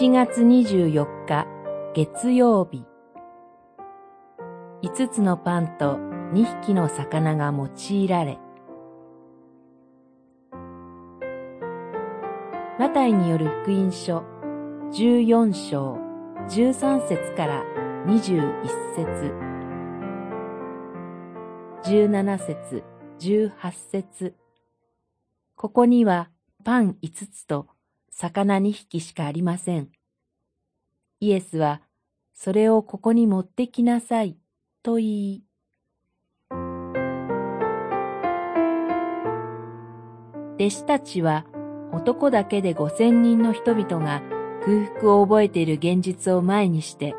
7月24日月曜日。5つのパンと2匹の魚が用いられ。マタイによる福音書14章13節から21節。17節18節。ここにはパン5つと魚2匹しかありません。イエスは、それをここに持ってきなさい、と言い、弟子たちは男だけで五千人の人々が空腹を覚えている現実を前にして、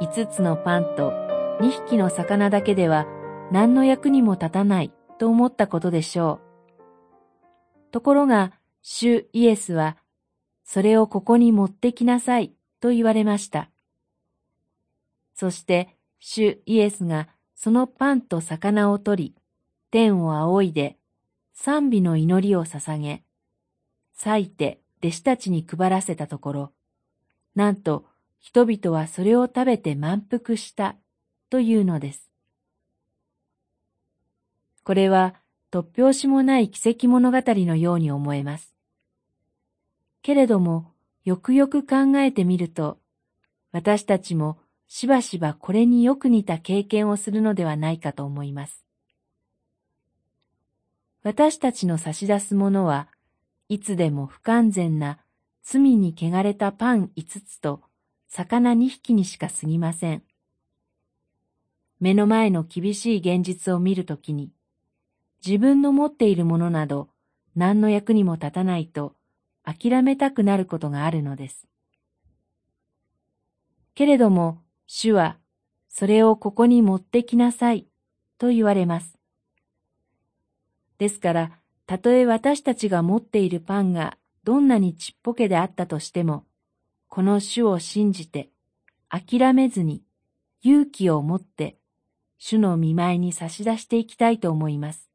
五つのパンと二匹の魚だけでは何の役にも立たないと思ったことでしょう。ところが、主イエスはそれをここに持ってきなさいと言われました。そして主イエスがそのパンと魚を取り、天を仰いで賛美の祈りを捧げ、裂いて弟子たちに配らせたところ、なんと人々はそれを食べて満腹したというのです。これは突拍子もない奇跡物語のように思えます。けれども、よくよく考えてみると、私たちもしばしばこれによく似た経験をするのではないかと思います。私たちの差し出すものはいつでも不完全な罪に汚れたパン五つと魚二匹にしか過ぎません。目の前の厳しい現実を見るときに、自分の持っているものなど何の役にも立たないと諦めたくなることがあるのです。けれども、主は、それをここに持ってきなさい、と言われます。ですから、たとえ私たちが持っているパンがどんなにちっぽけであったとしても、この主を信じて、諦めずに、勇気を持って、主の見舞いに差し出していきたいと思います。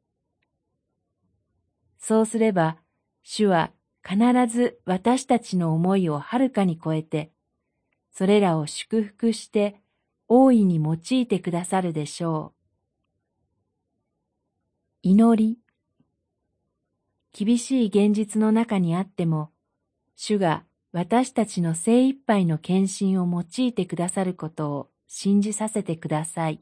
そうすれば、主は必ず私たちの思いをはるかに超えて、それらを祝福して大いに用いてくださるでしょう。祈り。厳しい現実の中にあっても、主が私たちの精一杯の献身を用いてくださることを信じさせてください。